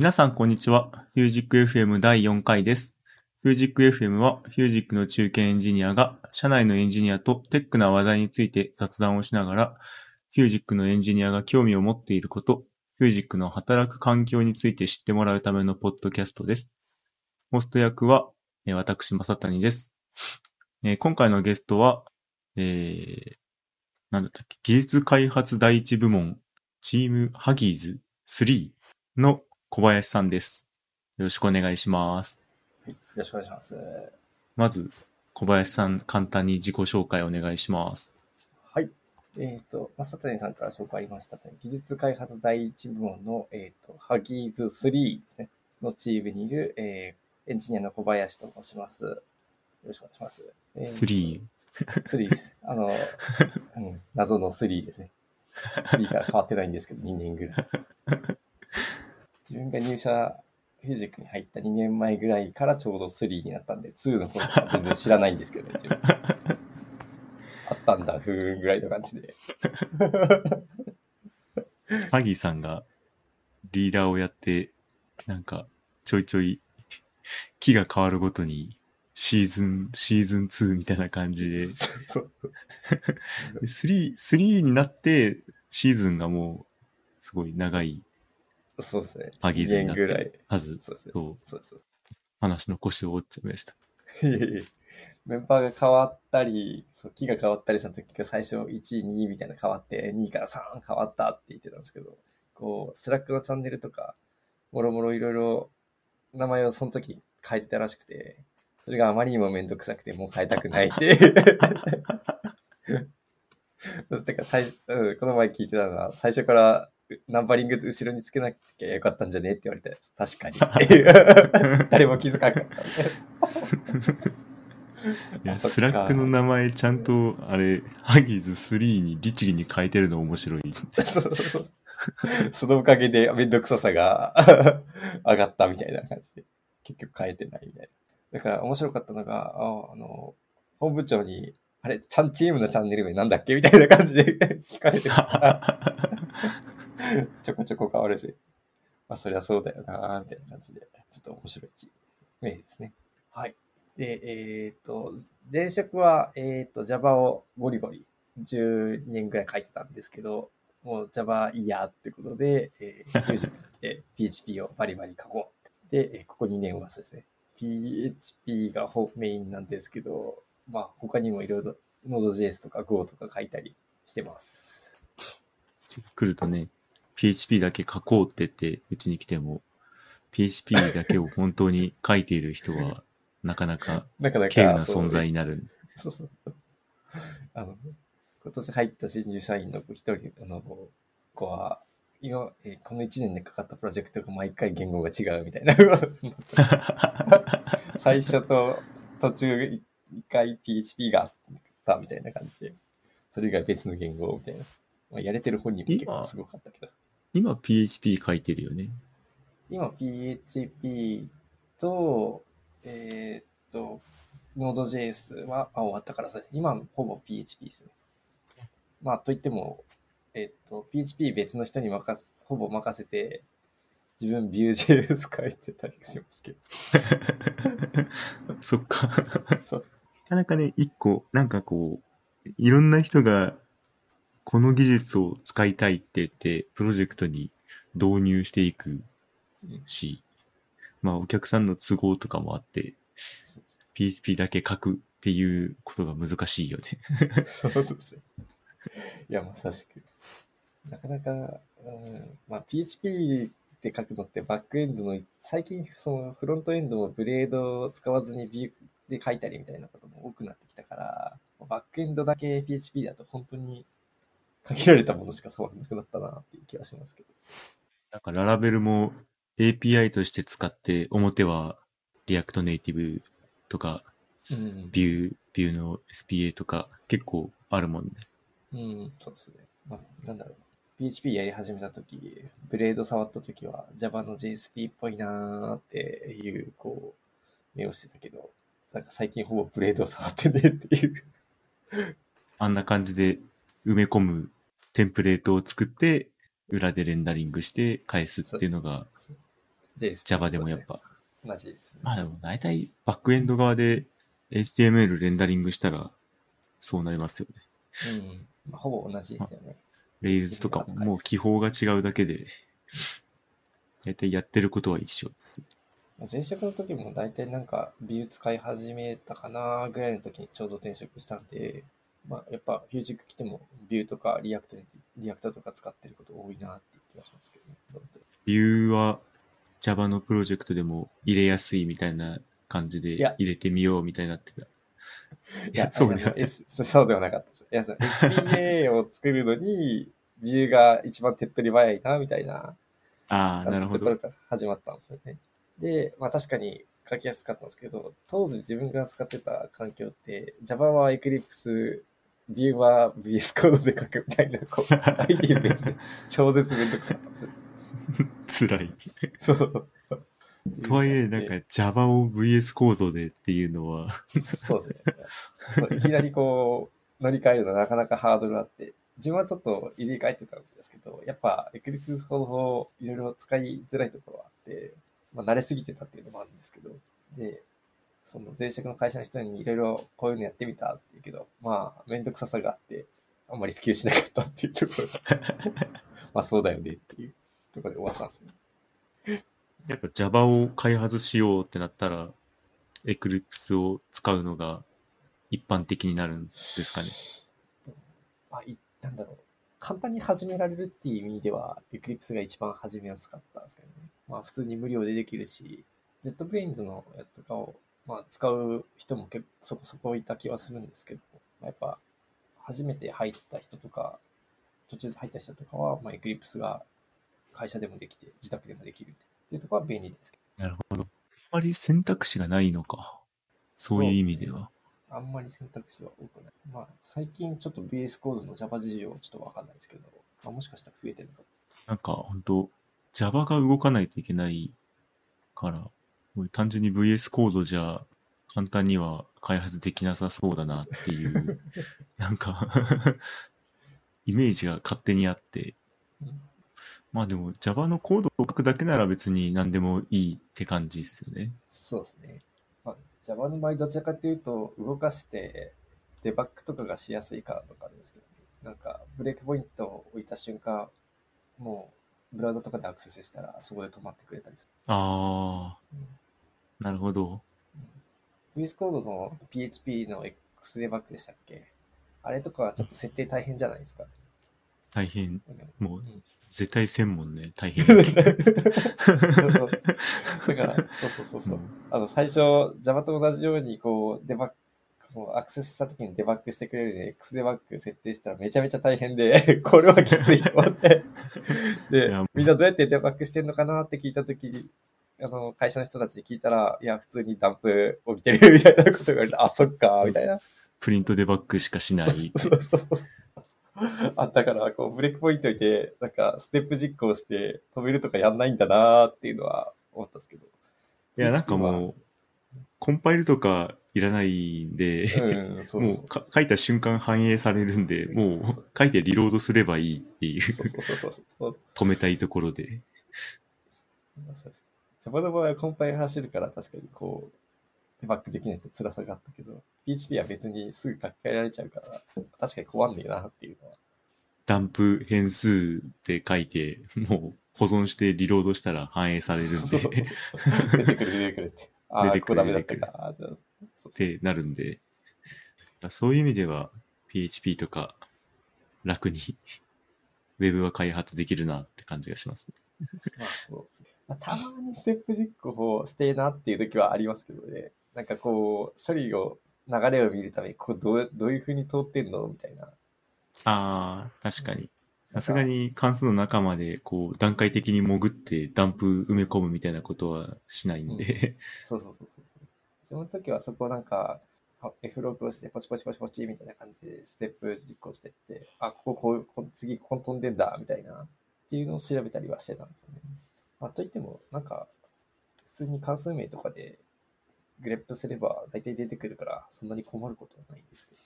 皆さん、こんにちは。フュージック FM 第4回です。フュージック FM は、フュージックの中堅エンジニアが、社内のエンジニアと tech な話題について雑談をしながら、 Fusic のエンジニアが興味を持っていること、 Fusic の働く環境について知ってもらうためのポッドキャストです。ホスト役は、えー私、正谷です。え今回のゲストは、えー、なんだったっけ、技術開発第一部門、チームハギーズ3の小林さんです。よろしくお願いします。よろしくお願いします。まず、小林さん、簡単に自己紹介お願いします。はい。えっ、と、まさたにさんから紹介ありました、ね、技術開発第一部門の、えっ、と、ハギーズ3ですね、のチームにいる、えーエンジニアの小林と申します。よろしくお願いします。えー3。3です。あの、うん、謎の3ですね。3から変わってないんですけど、2年ぐらい。自分が入社、フュージックに入った2年前ぐらいからちょうど3になったんで、2の頃は全然知らないんですけどね、自分。あったんだ、ふーんぐらいの感じで。ハギーさんがリーダーをやって、なんか、ちょいちょい、期が変わるごとに、シーズン、シーズン2みたいな感じで、そう で3、3になって、シーズンがもう、すごい長いそうですね。ハギーズになって2年ぐらいる。はず。そうですね。そう、そうそう。話の腰を折っちゃいました。いえいえメンバーが変わったり、そう期が変わったりした時が最初1位、2位みたいな変わって、2位から3変わったって言ってたんですけど、こう、 Slack のチャンネルとか、もろもろいろいろ名前をその時変えてたらしくて、それがあまりにもめんどくさくて、もう変えたくないって。だから最初、うんこの前聞いてたのは、最初からナンバリング後ろにつけなきゃよかったんじゃね？って言われて、確かに。誰も気づかなかったいや、スラックの名前ちゃんと、あれ、ハギーズ3に律儀に変えてるの面白い。そうそうそう。そのおかげでめんどくささが 上がったみたいな感じで、結局変えてないみたいな。だから面白かったのが、ああの、本部長に、あれ、ちゃん、チームのチャンネル名なんだっけ？みたいな感じで聞かれてた ちょこちょこ変わるぜ。まあ、そりゃそうだよな、みたいな感じで、ちょっと面白い名ですね。はい。で、えっ、と、前職は、えっ、と、Java をゴリゴリ10年ぐらい書いてたんですけど、もう Java いいやってことで、えー、ミュージックで PHP をバリバリ書こう。で、えーここ2年はですね、PHP がほメインなんですけど、まあ他にもいろいろ Node.js とか Go とか書いたりしてます。来るとね、PHP だけ書こうって言って、うちに来ても、PHP だけを本当に書いている人は、なかなかなかなか。稀有な存在になる。そうそう。あの、今年入った新入社員の子一人の子は、今、えーこの1年でかかったプロジェクトが毎回言語が違うみたいな。最初と途中一回 PHP があったみたいな感じで、それ以外別の言語みたいな。まあ、やれてる本人も結構すごかったけど。今 PHP 書いてるよね。今 PHP と、えーっと、Node.js はあ終わったからさ、今ほぼ PHP ですね。まあ、といっても、えーっと、PHP 別の人に任せ、ほぼ任せて、自分 Vue.js 書いてたりしますけど。そっか。なかなかね、一個、なんかこう、いろんな人が、この技術を使いたいって言って、プロジェクトに導入していくし、まあお客さんの都合とかもあって、PHP だけ書くっていうことが難しいよね。そうですね。いや、まさしく。なかなか、うん、まあ、PHP って書くのってバックエンドの、最近そのフロントエンドもブレードを使わずにビューで書いたりみたいなことも多くなってきたから、バックエンドだけ PHP だと本当に限られたものしか触らなくなったなっていう気がしますけど。なんか Laravel も API として使って、表は React Native とか、うん。 Vue、Vue の SPA とか結構あるもんね。うん、そうですね。まあ、なんだろう。PHP やり始めたとき、 Blade 触ったときは Java の JSP っぽいなーっていう、こう、目をしてたけど、なんか最近ほぼ Blade 触ってねっていう。あんな感じで埋め込むテンプレートを作って、裏でレンダリングして返すっていうのが Java でもやっ。ぱ。同じですね。まあでも大体バックエンド側で HTML レンダリングしたらそうなりますよね。うん。まあ、ほぼ同じですよね。レイズとかももう記法が違うだけで、大体やってることは一緒です。前職の時も大体なんかビュー使い始めたかなぐらいの時にちょうど転職したんで、まあやっぱ Fusic 来ても Vue とか React に、 React とか使ってること多いなっていう気がしますけどね。 Vue は Java のプロジェクトでも入れやすいみたいな感じで入れてみようみたいになってた。いいや、そうではそそうではなかったです。いや、その SPA を作るのに、 Vue が一番手っ取り早いな、みたいなああ、なるほど。ところから始まったんですよね。で、まあ確かに書きやすかったんですけど、当時自分が使ってた環境って、Java は Eclipse、Vue は VS コードで書くみたいな、こう、ID 別で超絶めんどくさかったんですよ。辛い。そう。とはいえ、なんか Java を VS コードでっていうのは、そうですね。そういきなりこう、乗り換えるのなかなかハードルあって、自分はちょっと入れ替えてたんですけど、やっぱ Eclipse ほどいろいろ使いづらいところはあって、まあ慣れすぎてたっていうのもあるんですけど、で、その前職の会社の人にいろいろこういうのやってみたって言うけど、まあめんどくささがあって、あんまり普及しなかったっていうところが、まあそうだよねっていうところで終わったんですね。やっぱ Java を開発しようってなったら、Eclipse を使うのが一般的になるんですかね？まあ、いなんだろう。簡単に始められるっていう意味では、Eclipse が一番始めやすかったんですけどね。まあ、普通に無料でできるし、JetBrains のやつとかを、まあ、使う人も結構そこそこいた気はするんですけど、まあ、やっぱ、初めて入った人とか、途中で入った人とかは、まあ、Eclipse が会社でもできて、自宅でもできるっていうところは便利ですけなるほど。あんまり選択肢がないのか。そういう意味では。ど、あんまり選択肢は多くない。まあ、最近ちょっと VS コードの Java 事情はちょっとわかんないですけど、まあ、もしかしたら増えてるのかもなんか本当 Java が動かないといけないから、単純に VS コードじゃ簡単には開発できなさそうだなっていう、なんか イメージが勝手にあって、うんまあでも Java のコードを書くだけなら別に何でもいいって感じですよね。そうですね。まあ、Java の場合、どちらかというと、動かして、デバッグとかがしやすいからとかですけど、ね、なんか、ブレイクポイントを置いた瞬間、もう、ブラウザとかでアクセスしたら、そこで止まってくれたりすある。ー、なるほど。うん、VS コードの PHP の X デバッグでしたっけ？あれとかはちょっと設定大変じゃないですか？大変。もううん絶対専門ね、大変。だから、そうそうそうそう。あの、最初、Java と同じように、こう、デバッグ、そのアクセスした時にデバッグしてくれるように X デバッグ設定したらめちゃめちゃ大変で、これはきついと思って。でみんなどうやってデバッグしてんのかなって聞いた時に、あの、会社の人たちに聞いたら、いや、普通にダンプ起きてるみたいなこと言われて、あ、そっか、みたいな。プリントデバッグしかしない。そうそうそう。あったから、こう、ブレイクポイントいて、なんか、ステップ実行して止めるとかやんないんだなーっていうのは思ったんですけど。いや、なんかもう、コンパイルとかいらないんで、もそう書いた瞬間反映されるんで、もう書いてリロードすればいいっていう。止めたいところで。まさしく Java の場合はコンパイル走るから確かにこう、デバッグできないって辛さがあったけど、PHP は別にすぐ書き換えられちゃうから、確かに困んねえなっていうのは。ダンプ変数で書いて、もう保存してリロードしたら反映されるんで、っ 出てくる出てくるって。ああ、ここダメだったか。あーそうそうてなるんで、そういう意味では PHP とか楽に Web は開発できるなって感じがしますね。まあそうですね。まあ、たまにステップ実行をしてえなっていう時はありますけどね。なんかこう、処理を、流れを見るために、こうどう、どういう風に通ってんのみたいな。ああ、確かに。さすがに関数の中までこう段階的に潜ってダンプ埋め込むみたいなことはしないんで、そうそうそうそうそう。その時はそこをなんか、あ F ロークをしてポチポチポチポチみたいな感じでステップ実行してって、あ、こここう、こ次ここ飛んでんだ、みたいな、っていうのを調べたりはしてたんですよね。まあ、といっても、なんか、普通に関数名とかでグレップすれば大体出てくるから、そんなに困ることはないんですけど。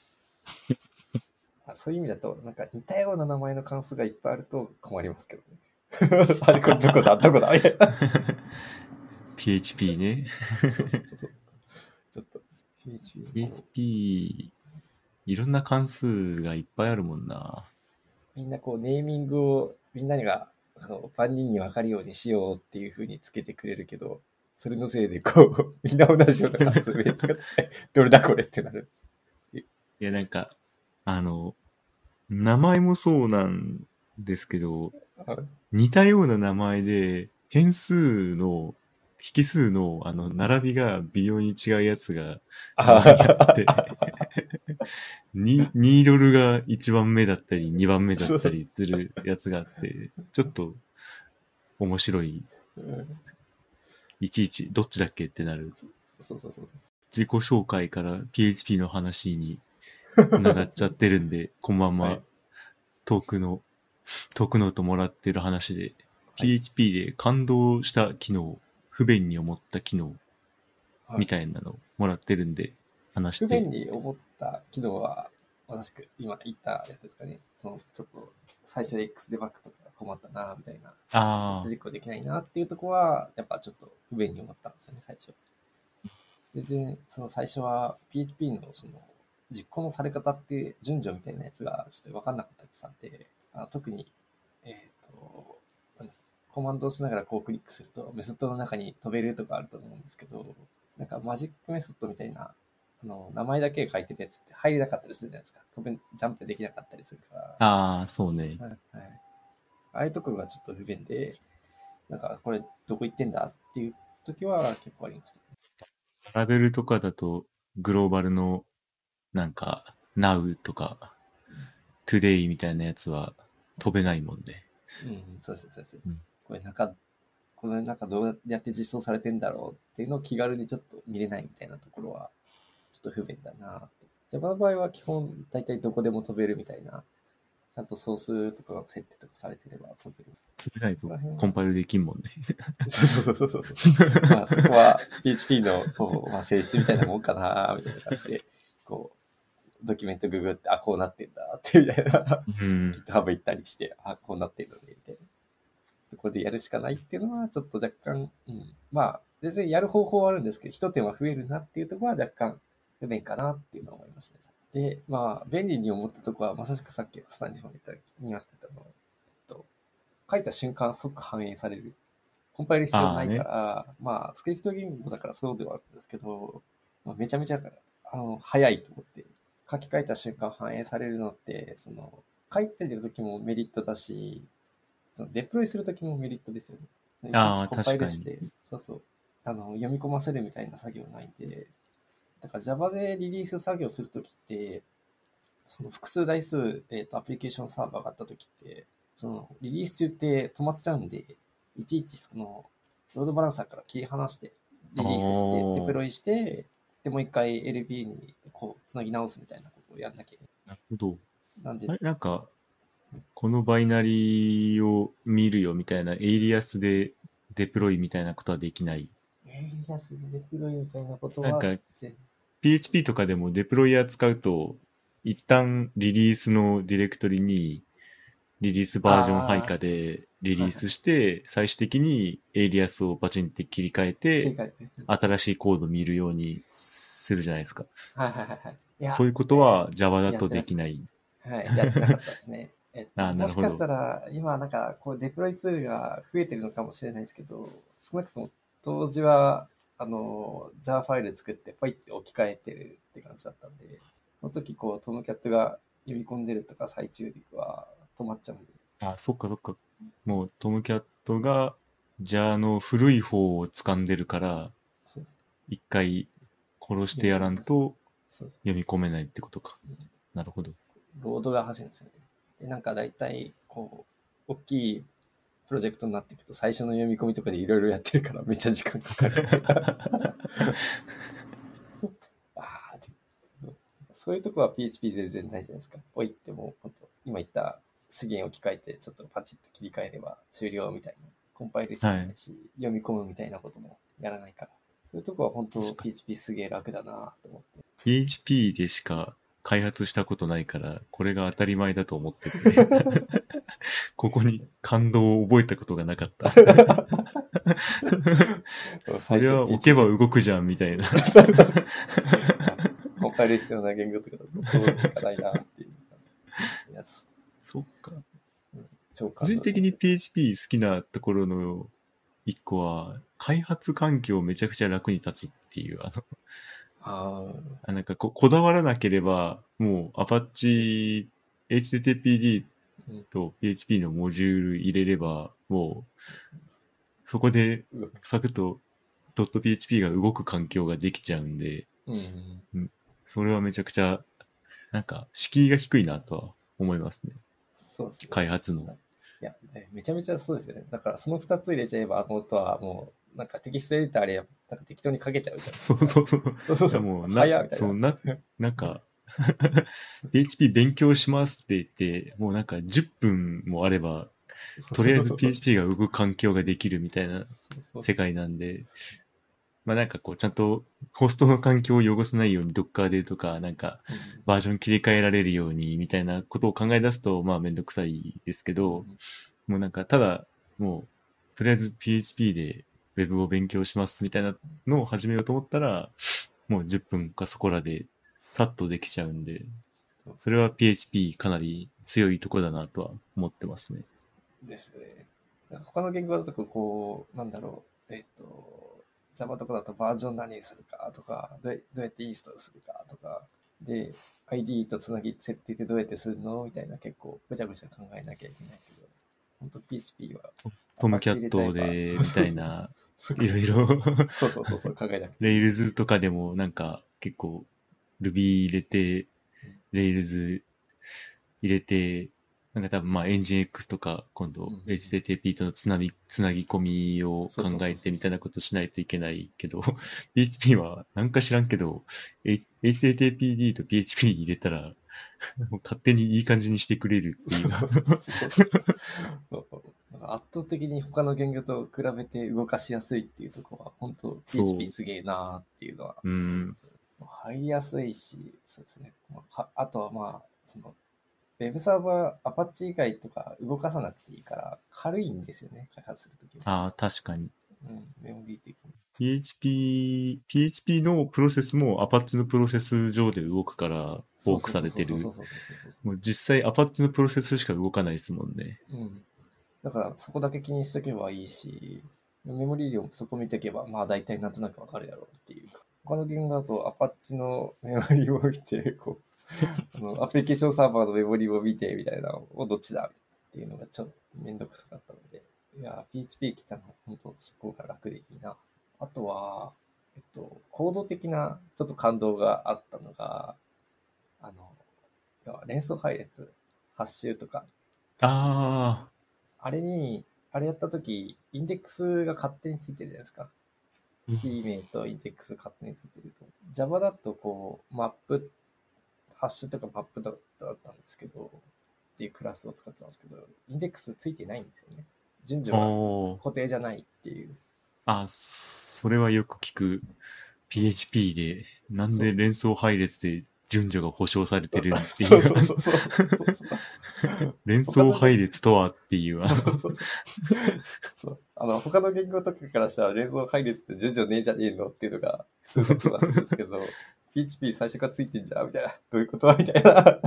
あそういう意味だと、なんか似たような名前の関数がいっぱいあると困りますけどね。あれ、これどこだどこだ？PHP ね。ちょっと、PHP。PHP、いろんな関数がいっぱいあるもんな。みんなこう、ネーミングをみんなが、あの、万人に分かるようにしようっていう風につけてくれるけど、それのせいでこう、みんな同じような関数名使って、どれだこれってなる。いや、なんか、あの、名前もそうなんですけど、あ似たような名前で、変数の、引数の、あの、並びが微妙に違うやつが、あって、に2ドルが1番目だったり、2番目だったりするやつがあって、ちょっと、面白い。うんいちいち、どっちだっけってなる。そうそうそう。自己紹介から PHP の話になっちゃってるんで、こんばんは。はいトークの、トークノートもらってる話で、はい PHP で感動した機能、不便に思った機能、はいみたいなのもらってるんで、話して。不便に思った機能は、まさしく今言ったやつですかね。その、ちょっと、最初 X デバッグとか困ったな、みたいな。実行できないなっていうところは、やっぱちょっと不便に思ったんですよね、最初。全然、その最初は PHP のその実行のされ方って順序みたいなやつがちょっと分かんなかったりしたんで、あの特に、えっ、と、なんだコマンドをしながらこうクリックするとメソッドの中に飛べるとかあると思うんですけど、なんかマジックメソッドみたいな、あの、名前だけ書いてるやつって入れなかったりするじゃないですか。飛べ、ジャンプできなかったりするから。ああ、そうね。はいはい。ああいうところがちょっと不便で、なんか、これどこ行ってんだっていう時は結構ありました。ラベルとかだと、グローバルの、なんか、Now とか、Today みたいなやつは飛べないもんね。うん、そうです、そうです。うんこれ中、この中どうやって実装されてんだろうっていうのを気軽にちょっと見れないみたいなところは、ちょっと不便だなって。Java の場合は基本、大体どこでも飛べるみたいな、ちゃんとソースとかが設定とかされてれば飛べる。飛べないとコンパイルできんもんね。そうそうそうそうそう。まあそこは PHP のこう、まあ、性質みたいなもんかな、みたいな感じで、こう、ドキュメントググって、あ、こうなってんだって、みたいな、うん。GitHub 行ったりして、あ、こうなってんのね、みたいな。ところでやるしかないっていうのは、ちょっと若干、うん。まあ、全然やる方法はあるんですけど、一手間増えるなっていうところは若干不便かなっていうのは思いましたね。で、まあ、便利に思ったところは、まさしくさっきスタンジフォン言いましたけど、えっと、書いた瞬間即反映される。コンパイル必要ないから、まあ、スクリプト言語だからそうではあるんですけど、まあ、めちゃめちゃ、あの、早いと思って、書き換えた瞬間反映されるのって、その、書いてる時もメリットだし、そのデプロイする時もメリットですよね。あーいちいちコンパイルし確て、そうそう、あの、読み込ませるみたいな作業ないんで、だから Java でリリース作業するときって、その複数台数、えっ、と、アプリケーションサーバーがあったときって、その、リリース中って止まっちゃうんで、いちいちその、ロードバランサーから切り離して、リリースして、デプロイして、で、もう一回 LB にこう、つなぎ直すみたいなことをやんなきゃいけなるほど。ない。なんでなんか、このバイナリーを見るよみたいな、エイリアスでデプロイみたいなことはできない。エイリアスでデプロイみたいなことはなんか全 PHP とかでも Deployer 使うと、一旦リリースのディレクトリに、リリースバージョン配下でリリースして、最終的にエイリアスをバチンって切り替えて。新しいコードを見るようにするじゃないですか。はいはいはいそういうことは Java だとできない。はい、やってなかったですね。えっと、あなるほどもしかしたら、今なんか、こう、デプロイツールが増えてるのかもしれないですけど、少なくとも当時は、あの、Java ファイル作って、ポイって置き換えてるって感じだったんで、その時、こう、トムキャットが読み込んでるとか、最中は止まっちゃうんで。あ、そっかそっか。もうトムキャットが、じゃあの古い方を掴んでるから、一回殺してやらんと読み込めないってことかうん。なるほど。ロードが走るんですよね。で、なんか大体、こう、大きいプロジェクトになっていくと、最初の読み込みとかでいろいろやってるから、めっちゃ時間かかる。あそういうとこは PHP 全然ないじゃないですか。ポイってもう、今言った資源を置き換えて、ちょっとパチッと切り替えれば終了みたいな。コンパイル必要ないし、読み込むみたいなこともやらないから。そういうとこは本当 PHP すげえ楽だなと思って。PHP でしか開発したことないから、これが当たり前だと思ってて、ここに感動を覚えたことがなかった。そ最れは置けば動くじゃんみたいな。コンパイル必要な言語とかだとそういかないなっていうやつ。そっか。超個人的に PHP 好きなところの一個は、開発環境めちゃくちゃ楽に立つっていう、あの、ああなんかここだわらなければ、もう Apache、HTTPD うんと PHP のモジュール入れれば、もう、そこでサクッと .php が動く環境ができちゃうんで、うん。それはめちゃくちゃ、なんか、敷居が低いなとは思いますね。そうですね。開発の。いや、ね、めちゃめちゃそうですよね。だからその2つ入れちゃえば、本当はもう、なんかテキストエディターあれや、なんか適当に書けちゃうじゃん。そうそうそう。そうそうそう。もう早みたいな。そうな、なんか、PHP 勉強しますって言って、もうなんか10分もあれば、とりあえず PHP が動く環境ができるみたいな世界なんで、まあなんかこうちゃんとホストの環境を汚さないように Docker でとか、なんかバージョン切り替えられるようにみたいなことを考え出すと、まあめんどくさいですけど、もうなんかただ、もう、とりあえず PHP で Web を勉強しますみたいなのを始めようと思ったら、もう10分かそこらでさっとできちゃうんで、それは PHP かなり強いとこだなとは思ってますね。ですね。他の言語だとこう、なんだろう、えっ、と、Java とかだとバージョン何にするかとか、どうやどうやってインストールするかとか、で、ID とつなぎ設定ってどうやってするのみたいな結構ぐちゃぐちゃ考えなきゃいけないけど、本当 PHP は、トムキャットで、みたいな、いろいろ、そうそうそうそう考えなくて。レイルズとかでもなんか結構 Ruby 入れて、レイルズ入れて、なんか多分まあエンジン X とか今度うん。HTTP とのつなぎ、つなぎ込みを考えてみたいなことしないといけないけど、PHP はなんか知らんけど、HTTPD と PHP 入れたら、勝手にいい感じにしてくれるっていう。圧倒的に他の言語と比べて動かしやすいっていうところは、本当 PHP すげえなーっていうのは、うん。入りやすいし、そうですね。あとはまあ、その、ウェブサーバー、アパッチ以外とか動かさなくていいから、軽いんですよね、開発するときは。ああ、確かに。うん、メモリー的に。PHP、PHP のプロセスも Apache のプロセス上で動くから、フォークされてるもう実際 Apache のプロセスしか動かないですもんね。うん。だから、そこだけ気にしとけばいいし、メモリ量もそこ見ておけば、まあ大体なんとなくわかるだろうっていうか。他の言語だと、アパッチのメモリを見て、こう、あのアプリケーションサーバーのメモリを見てみたいなのをどっちだっていうのがちょっとめんどくさかったので、いや、PHP 来たの本当そこが楽でいいな。あとは、えっと、コード的なちょっと感動があったのが、あの、要は連想配列、ハッシュとか、ああれに、あれやったとき、インデックスが勝手についてるじゃないですか。あ。キー名とインデックス勝手についてると。Java だとこう、マップ、ハッシュとかマップだったんですけど、っていうクラスを使ってたんですけど、インデックスついてないんですよね。順序が固定じゃないっていう。あ、それはよく聞く。PHP で、なんで連想配列で順序が保証されてるっていう。そうそうそうそう。連想配列とはっていう。あそうそうそう。あの、他の言語とかからしたら連想配列って順序ねえじゃねえのっていうのが普通の気がするんですけど、PHP 最初からついてんじゃんみたいな。どういうこと？みたいな。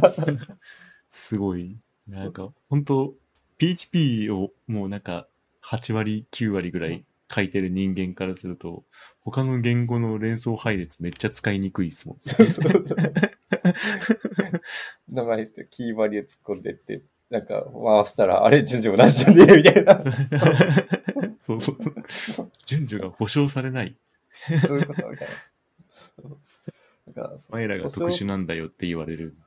すごい。なんか、本当 PHP をもうなんか、8割、9割ぐらい書いてる人間からすると、他の言語の連想配列めっちゃ使いにくいですもん。名前ってキーバリュー突っ込んでって、なんか回したら、あれ順序同じじゃねえみたいな。そうそうそう。順序が保証されない。どういうことみたいなんかお前らが特殊なんだよって言われる。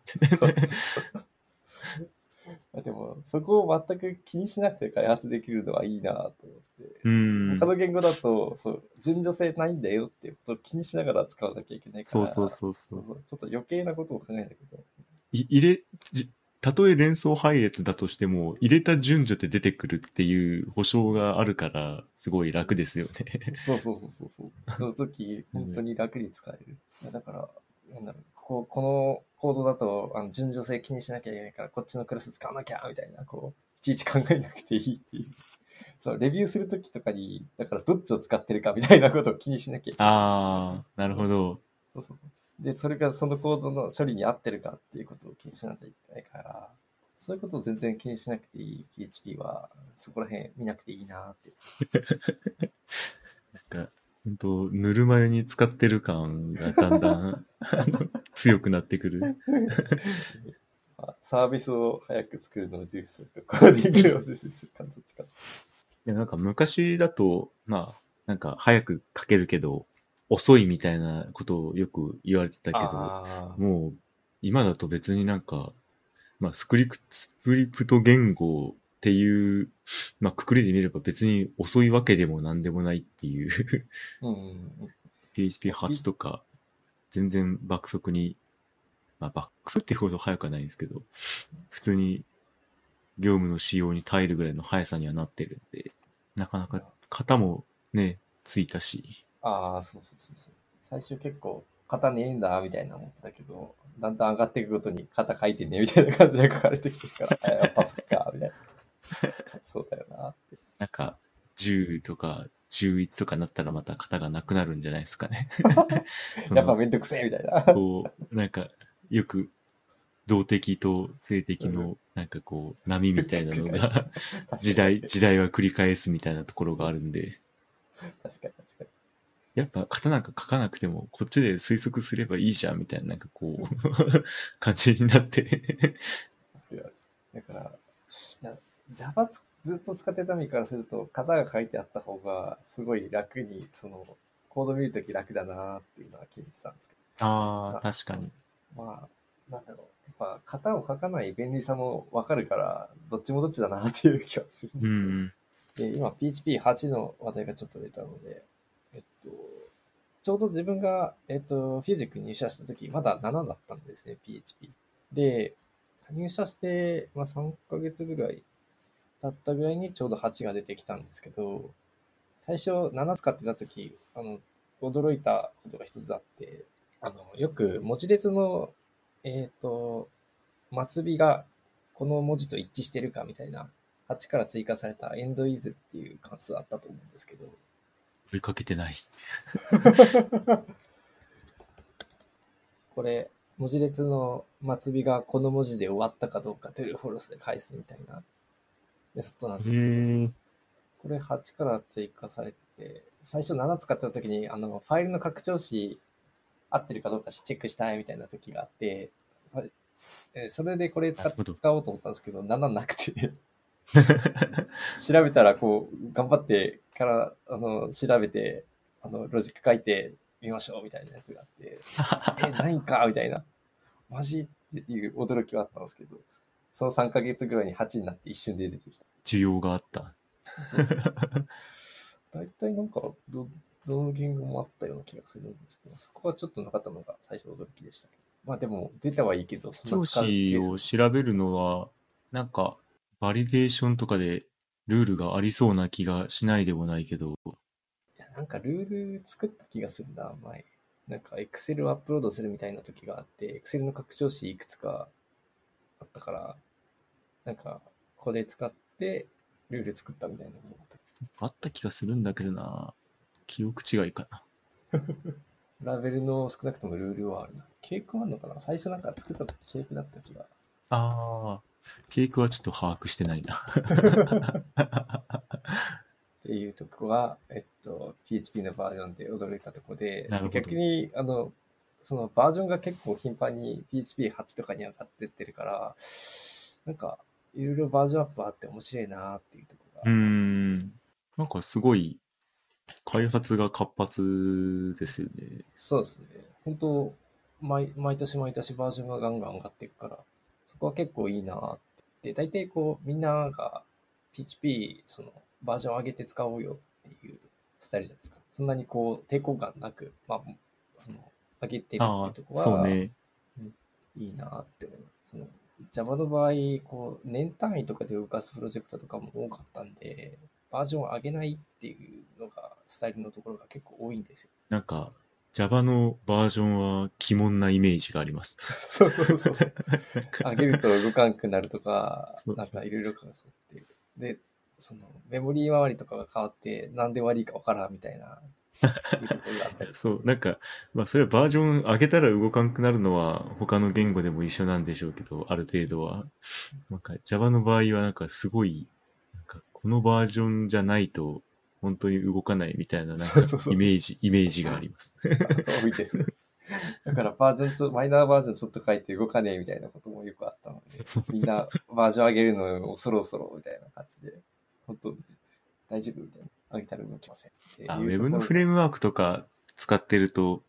でも、そこを全く気にしなくて開発できるのはいいなと思って。うん。他の言語だと、そう、順序性ないんだよっていうことを気にしながら使わなきゃいけないから。そうそうそうそそうう。そうちょっと余計なことを考えなきゃいけない。い入れ、じたとえ連想配列だとしても、入れた順序で出てくるっていう保証があるから、すごい楽ですよね。そうそうそうそうそう。その時、本当に楽に使える。だから、なんだろう、ここう、このコードだと、あの、順序性気にしなきゃいけないから、こっちのクラス使わなきゃ、みたいな、こう、いちいち考えなくていいっていう。そう、レビューするときとかに、だからどっちを使ってるかみたいなことを気にしなきゃいけない。ああ、なるほど。そうそうそう。で、それがそのコードの処理に合ってるかっていうことを気にしなきゃいけないから、そういうことを全然気にしなくていい PHP は、そこら辺見なくていいなって。なんか、本当ぬるま湯に使ってる感がだんだん 強くなってくる。まあサービスを早く作るのを重視するか、コーディングを重視するか、どっちか。いや、なんか昔だと、まあ、なんか早く書けるけど、遅いみたいなことをよく言われてたけど、もう、今だと別になんか、まあ、スクリプト、スクリプト言語っていう、まあ、くくりで見れば別に遅いわけでもなんでもないっていう、うんうんうん。PHP8 とか、全然爆速に、まあ、爆速ってほど速くはないんですけど、普通に業務の仕様に耐えるぐらいの速さにはなってるんで、なかなか型もね、ついたし、ああ、そうそうそうそう。最初結構、型ねえんだ、みたいな思ってたけど、だんだん上がっていくごとに型書いてね、みたいな感じで書かれてきてるから、あやっぱそっか、みたいな。そうだよな。なんか、10とか11とかなったらまた型がなくなるんじゃないですかね。やっぱめんどくせえ、みたいな。こう、なんか、よく、動的と静的の、なんかこう、波みたいなのが、時代、時代は繰り返すみたいなところがあるんで、確かに確かに。やっぱ型なんか書かなくても、こっちで推測すればいいじゃんみたいな、なんかこう、感じになって、だから、Java つずっと使ってた身からすると、型が書いてあった方が、すごい楽に、その、コード見るとき楽だなっていうのは気にしてたんですけああ、確かに。ど、まあ、なんだろう。やっぱ、型を書かない便利さもわかるから、どっちもどっちだなっていう気はするんうですけど、ん。で、今 PHP8 の話題がちょっと出たので、えっと、ちょうど自分が、えっと、フュージックに入社した時、まだ7だったんですね、PHP。で、入社して、まあ、3ヶ月ぐらい経ったぐらいにちょうど8が出てきたんですけど、最初7使ってた時、あの、驚いたことが一つあって、あの、よく文字列の、えっ、と、末尾がこの文字と一致してるかみたいな8から追加された endis っていう関数あったと思うんですけど、追いかけてない。これ、文字列の末尾がこの文字で終わったかどうか true false で返すみたいなメソッドなんへですけど、え。これ8から追加されて、最初7使ってた時に、あの、ファイルの拡張子合ってるかどうかチェックしたいみたいな時があって、それでこれ使おうと思ったんですけど、7なくて、調べたらこう、頑張ってから、あの、調べて、あの、ロジック書いてみましょうみたいなやつがあって、え、ないんかみたいな。マジっていう驚きはあったんですけど、その3ヶ月ぐらいに8になって一瞬で出てきた。需要があった。大体なんかど、どの言語もあったような気がするんですけど、そこはちょっとなかったのが最初驚きでしたけど。まあでも、出たはいいけど、そん教な使うケ師ースを調べるのは、なんか、バリデーションとかでルールがありそうな気がしないでもないけど、いや、なんかルール作った気がするな、前。なんか、Excel をアップロードするみたいな時があって、Excel の拡張子いくつかあったから、なんか、これ使って、ルール作ったみたいなのがあった。あった気がするんだけどな。記憶違いかな。ラベルの少なくともルールはあるな。ケークあるのかな最初なんか作った時ケークだった気が。ああ、ケークはちょっと把握してないな。っていうとこは、えっと、PHP のバージョンで驚いたとこで逆に、あの、そのバージョンが結構頻繁に PHP8 とかに上がってってるから、なんか、いろいろバージョンアップあって面白いなっていうところがうーん。なんかすごい、開発が活発ですよね。そうですね。本当毎、毎年毎年バージョンがガンガン上がっていくから、そこは結構いいなって。で、大体こう、みんなが PHP、その、バージョン上げて使おうよっていうスタイルじゃないですか。そんなにこう、抵抗感なく、まあ、その、上げてるっていうとこ、ろは、そうね。いいなって思います。その Java の場合、こう、年単位とかで動かすプロジェクトとかも多かったんで、バージョンを上げないっていうのが、スタイルのところが結構多いんですよ。なんか、Java のバージョンは鬼門なイメージがあります。そうそうそう。上げると動かんくなるとかなんかいろいろかそうって。で、そのメモリー周りとかが変わって、なんで悪いかわからんみたいな、そう、なんか、まあそれはバージョン上げたら動かんくなるのは他の言語でも一緒なんでしょうけど、ある程度は。なんか Java の場合はなんかすごい、なんかこのバージョンじゃないと本当に動かないみたいななんかイメージ、イメージがあります。そういいです。だからバージョンちょ、マイナーバージョンちょっと書いて動かねえみたいなこともよくあったので、みんなバージョン上げるのをそろそろみたいな感じで、本当大丈夫みたいな。上げたら動きませんあ。ウェブのフレームワークとか使ってると、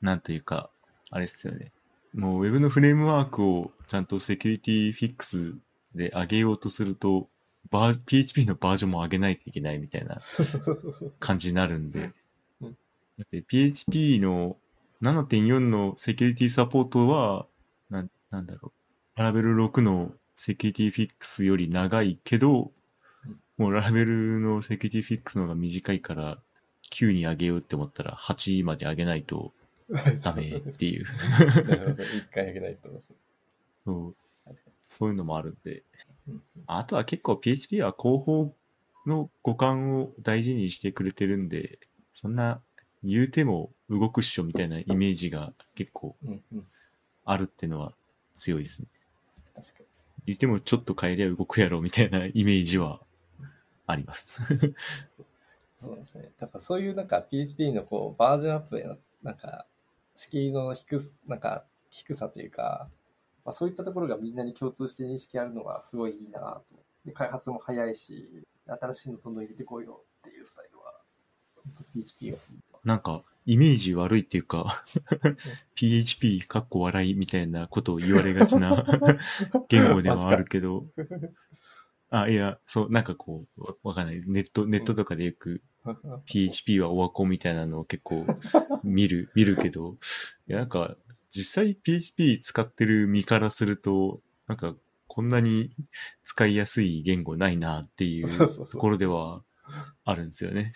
なんというか、あれっすよね。もうウェブのフレームワークをちゃんとセキュリティフィックスで上げようとすると、バー PHP のバージョンも上げないといけないみたいな 感じになるんで。うんだって PHP の7.4のセキュリティサポートは、なんなんだろう。ララベル6のセキュリティフィックスより長いけどうん、もうララベルのセキュリティフィックスの方が短いから、9に上げようって思ったら8まで上げないと ダメっていう。なるほど。一回上げないと。そうそういうのもあるんで。あとは結構 PHP は広報の互換を大事にしてくれてるんで、そんな言うても動くっしょみたいなイメージが結構。あるってのは強いですね。確かに。言ってもちょっと変えりゃ動くやろみたいなイメージはあります。そうですね。だからそういうなんか PHP のこうバージョンアップへのなんか敷居の低す、なんか低さというか、まあ、そういったところがみんなに共通して認識あるのがすごいいいなと。で、開発も早いし、新しいのどんどん入れてこいよっていうスタイルは、PHP がいい。なんかイメージ悪いっていうか PHP かっこ笑いみたいなことを言われがちな 言語ではあるけど、あ、いや、そう、なんかこう、わわかんない。ネット、ネットとかでよく PHP はオワコンみたいなのを結構 見る、見るけど、いやなんか実際 PHP 使ってる身からすると、なんかこんなに使いやすい言語ないなっていうところではあるんですよね。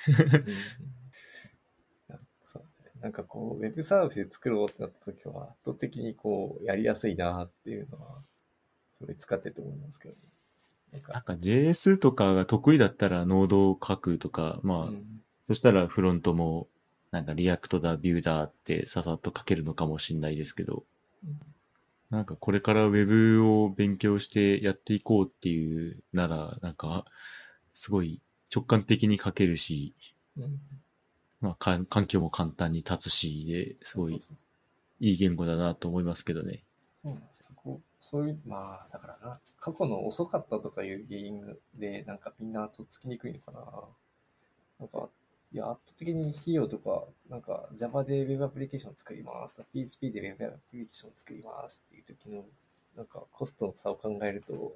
なんかこう、ウェブサービスで作ろうってなった時は、圧倒的にこう、やりやすいなっていうのは、すごい使ってると思いますけど、ね、なんか、JS とかが得意だったら Node を書くとか、まあ、うん。そしたらフロントもなんか React だ、 Vue だってささっと書けるのかもしれないですけど、うんなんかこれからウェブを勉強してやっていこうっていうなら、なんかすごい直感的に書けるし、うん。まあか環境も簡単に立つしで、すごいいい言語だなと思いますけどね。そうなんですよ。そこそういう、まあ、だからな、過去の遅かったとかいう原因で、なんかみんなとっつきにくいのかな。なんか、いや、圧倒的に費用とか、なんか Java で Web アプリケーションを作りますとか、PHP で Web アプリケーションを作りますっていう時の、なんかコストの差を考えると、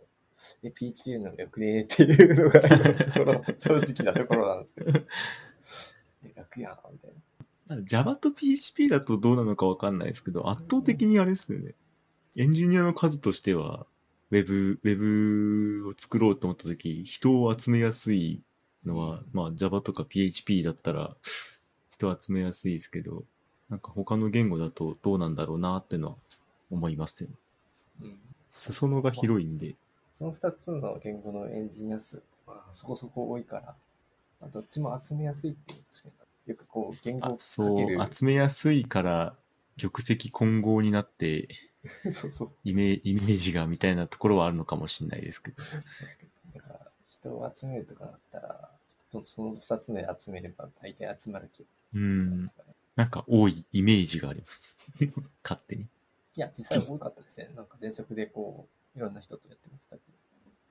え、PHP の方がよくねっていうのがところ、正直なところなんですけど。え楽やん、みたいな。Java と PHP だとどうなのかわかんないですけど、圧倒的にあれですよね。エンジニアの数としては、ウェブ、ウェブを作ろうと思ったとき、人を集めやすいのは、まあ Java とか PHP だったら人を集めやすいですけど、なんか他の言語だとどうなんだろうなってのは思いますよね。うん。裾野が広いんで。その2つの言語のエンジニア数って、まあ、そこそこ多いから、まあ、どっちも集めやすいっていうのは確かに。よくこう、言語あをかそうける。、集めやすいから玉石混合になって そうそう。イメイメージがみたいなところはあるのかもしれないですけど。だから、人を集めるとかだったら、とその2つで集めれば大体集まる気がうん。なんか多いイメージがあります。勝手に。いや、実際多かったですね。なんか前職でこう、いろんな人とやってましたけど、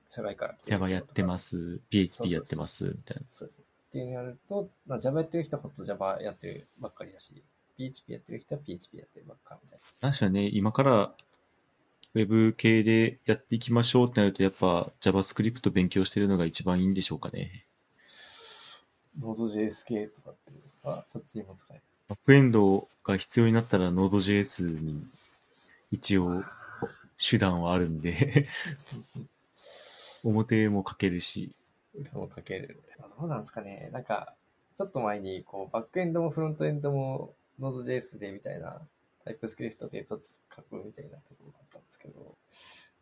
社外から Java やってま。す、PHP やってます、みたいな。そうです。っていうのやると、まあ、Java やってる人はほんと Java やってるばっかりだし、PHP やってる人は PHP やってるばっかみたいな。なんしろね、今からウェブ系でやっていきましょうってなると、やっぱ JavaScript 勉強してるのが一番いいんでしょうかね。Node.js 系とかっていうんですか？そっちにも使える。バックエンドが必要になったら Node.js に一応手段はあるんで、表も書けるし、裏も書ける。どうなんですかねなんか、ちょっと前に、こう、バックエンドもフロントエンドも Node.js でみたいな、TypeScript でどっち書くみたいなところがあったんですけど、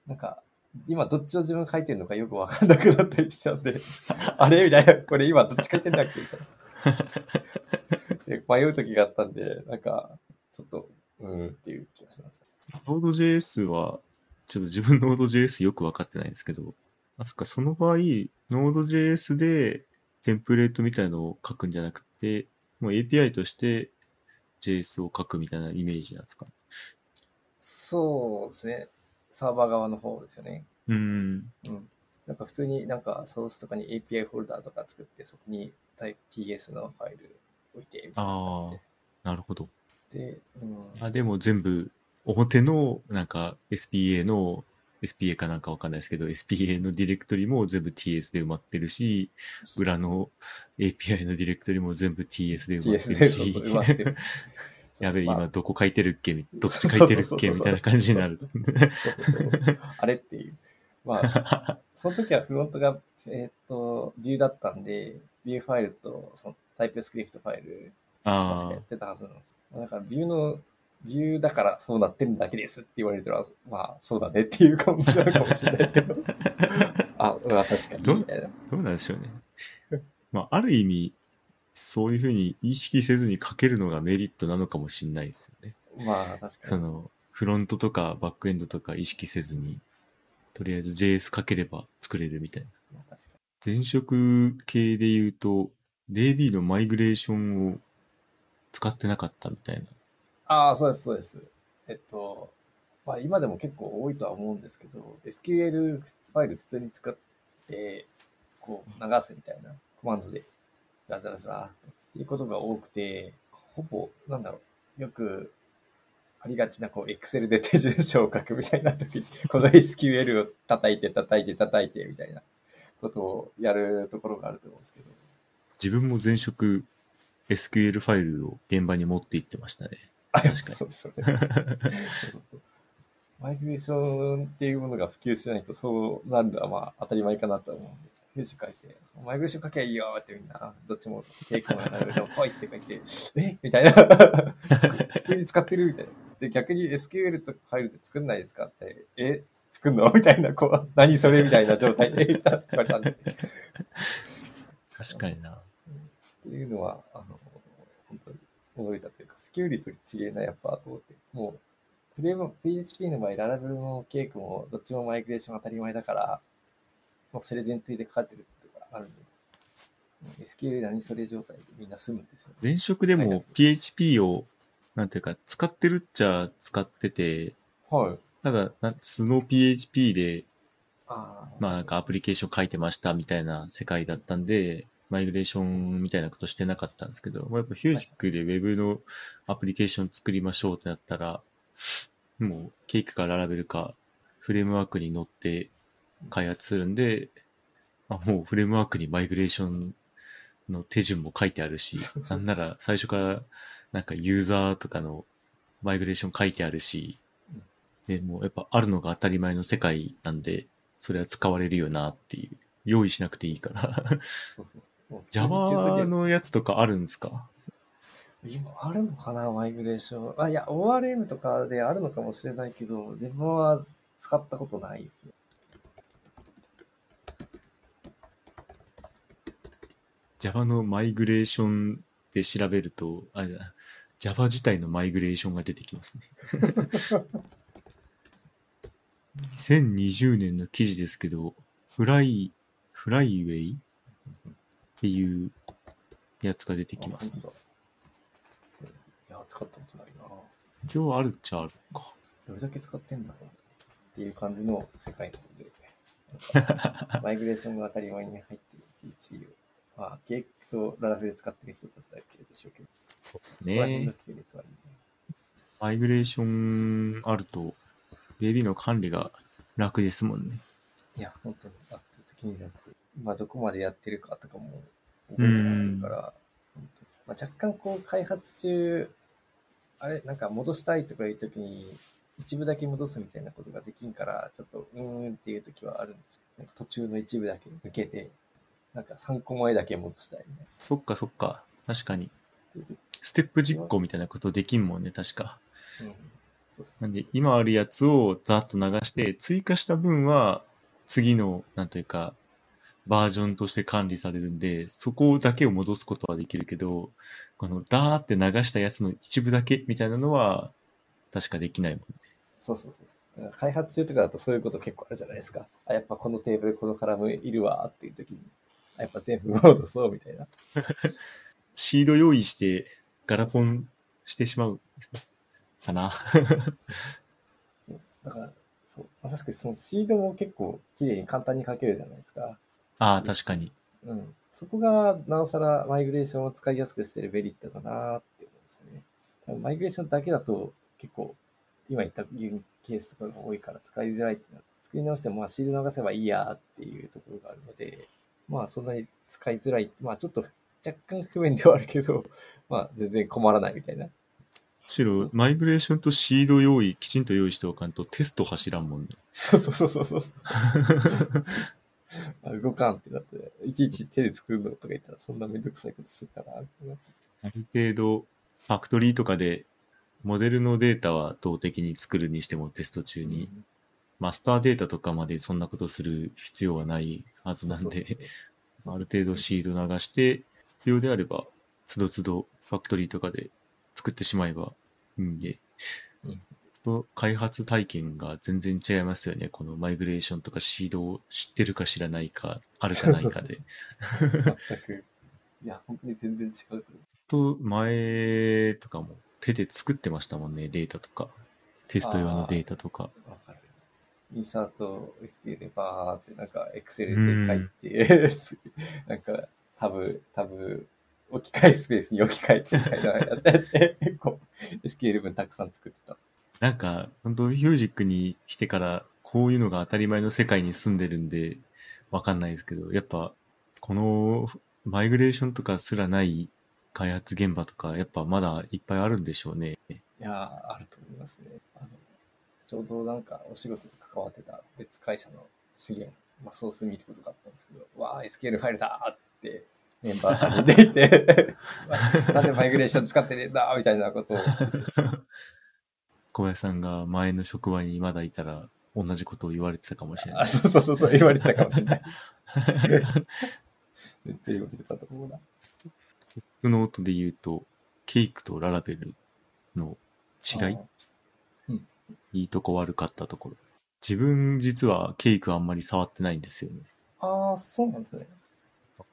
なんか、今どっちを自分書いてるのかよくわかんなくなったりしちゃうんで、あれみたいな、これ今どっち書いてんだっけみたいな。で迷う時があったんで、なんか、ちょっと、うーんっていう気がしました。Node.js は、ちょっと自分 Node.js よくわかってないんですけど、あ、そっか、その場合、Node.js でテンプレートみたいのを書くんじゃなくて、もう API として JS を書くみたいなイメージなんですか？そうですね。サーバー側の方ですよね。うん。うん。なんか普通になんかソースとかに API フォルダーとか作って、そこに TS のファイル置いてみたいな感じなるほど。で。で、うん。あ、でも全部、表の、なんか SPA の、SPA かなんかわかんないですけど、SPA のディレクトリも全部 TS で埋まってるし、裏の API のディレクトリも全部 TS で埋まってるでそうし。やべえ、まあ今どこ書いてるっけ？みどっち書いてるっけ？みたいな感じになる。あれっていう。まあ、その時はフロントが、えーっと、ビューだったんで、ビューファイルとそのタイプスクリプトファイル、確かあやってたはずなんです。だから、ビューの、ビューだからそうなってるだけですって言われたら、まあ、そうだねっていう感じなのかもしれないけど。あ、まあ確かどに、みたいな。あ、どうなんでしょうね。まあ、ある意味、そういうふうに意識せずに書けるのがメリットなのかもしれないですよね。まあ、確かに。その、フロントとかバックエンドとか意識せずに、とりあえず JS 書ければ作れるみたいな。まあ確か前職系で言うと、DB のマイグレーションを使ってなかったみたいな。ああ、そうです、そうです。えっと、まあ今でも結構多いとは思うんですけど、SQL ファイル普通に使って、こう流すみたいなコマンドで、ずらずらずらっていうことが多くて、ほぼ、なんだろう、よくありがちな、こう、Excel で手順書を書くみたいな時に、この SQL を叩いて叩いて叩いてみたいなことをやるところがあると思うんですけど、自分も前職 SQL ファイルを現場に持って行ってましたね。あ確かにそうですよね。イグレーションっていうものが普及しないとそうなるのはまあ当たり前かなとは思うんです。フュージ書いて、マイグレーション書けばいいよってみんな、どっちも抵抗がないでも来いって書いて、えみたいな。普通に使ってるみたいな。で、逆に SQL とかファイルで作んないですかって、え作んのみたいな、こう、何それみたいな状態で言われたんで。確かにな。っていうのは、あの、本当に驚いたというか、普及率が違えな、やっぱ、と思って。もう、フレーム、PHP の場合、ララベルもケークも、どっちもマイグレーション当たり前だから、もうそれ前提でかかってるとかあるんで、SQL 何それ状態でみんな済むんですよ、ね。前職でも PHP を、なんていうか、使ってるっちゃ使ってて、はい。ただ、な素の PHP で、ああ。まあなんかアプリケーション書いてましたみたいな世界だったんで、マイグレーションみたいなことしてなかったんですけど、もうやっぱヒュージックで Web のアプリケーション作りましょうってなったら、もうケークかララベルかフレームワークに乗って開発するんで、あもうフレームワークにマイグレーションの手順も書いてあるしなんなら最初からなんかユーザーとかのマイグレーション書いてあるし、で、もうやっぱあるのが当たり前の世界なんで、それは使われるよなっていう。用意しなくていいから。そうそうそう。もう普通に Java のやつとかあるんですか今あるのかなマイグレーション。あ、いや、ORM とかであるのかもしれないけど、自分は使ったことないですね。Java のマイグレーションで調べると、あ Java 自体のマイグレーションが出てきますね。2020年の記事ですけど、フライ、フライウェイっていうやつが出てきますね。いや、使ったことないな。一応あるっちゃあるのか。どれだけ使ってんだろうっていう感じの世界なので、なんかマイグレーションが当たり前に入ってる PHP を。まあ、ケークとララベル使ってる人たちだけでしょうけど、そうですね。マイグレーションあると、DB の管理が楽ですもんね。いや、本当に圧倒的に楽。今どこまでやってるかとかも覚えてもらってるから、本当まあ、若干こう開発中、あれ、なんか戻したいとかいうときに、一部だけ戻すみたいなことができんから、ちょっとうーんっていうときはあるんですなんか途中の一部だけ抜けて、なんか3個前だけ戻したいみたいな。そっかそっか。確かに。ステップ実行みたいなことできんもんね、確か。うん。そうそうそうなんで、今あるやつをざっと流して、追加した分は、次の、なんというか、バージョンとして管理されるんで、そこだけを戻すことはできるけど、このダーって流したやつの一部だけみたいなのは、確かできないもんね。そうそうそうそう。開発中とかだとそういうこと結構あるじゃないですか。あ、やっぱこのテーブルこのカラムいるわっていう時に、あやっぱ全部戻そうみたいな。シード用意して、ガラポンしてしまう。かな。だから、そう。まあ確かにそのシードも結構綺麗に簡単に書けるじゃないですか。ああ、確かに。うん。そこが、なおさらマイグレーションを使いやすくしてるメリットだなって思うんですよね。多分マイグレーションだけだと、結構、今言ったケースとかが多いから使いづらいっていうのは、作り直しても、まあ、シード流せばいいやっていうところがあるので、まあ、そんなに使いづらい。まあ、ちょっと若干不便ではあるけど、まあ、全然困らないみたいな。むしろ、マイグレーションとシード用意、きちんと用意しておかんとテスト走らんもんね。そうそうそうそうそう。あ動かんってなって、いちいち手で作るのとか言ったら、そんなめんどくさいことするかな。ある程度、ファクトリーとかで、モデルのデータは動的に作るにしてもテスト中に、マスターデータとかまでそんなことする必要はないはずなんである程度シード流して、必要であれば、つどつどファクトリーとかで作ってしまえばいいんで、うんと開発体験が全然違いますよね。このマイグレーションとかシードを知ってるか知らないか、あるかないかで。全く。いや、本当に全然違うと思う。と、前とかも手で作ってましたもんね、データとか。テスト用のデータとか。わかる。インサート SQL でバーってなんか Excel で書いて、なんかタブ、タブ、置き換えスペースに置き換えてみたいなのやってやって、結構 SQL 文たくさん作ってた。なんか、本当ヒュージックに来てから、こういうのが当たり前の世界に住んでるんで、わかんないですけど、やっぱ、この、マイグレーションとかすらない開発現場とか、やっぱまだいっぱいあるんでしょうね。いやー、あると思いますね。あのちょうどなんかお仕事に関わってた別会社の資源、まあ、ソース見ることがあったんですけど、わー、SQL ファイルだーってメンバーさんに出て、なんでマイグレーション使ってねえんだーみたいなことを。小林さんが前の職場にまだいたら、同じことを言われてたかもしれなあ、い。そうそうそうそう、言われてたかもしれない。絶対言われてたと思うな。ノートで言うと、ケイクと Laravel の違い？あーいいとこ悪かったところ。自分実はケイクあんまり触ってないんですよね。あー、そうなんですね。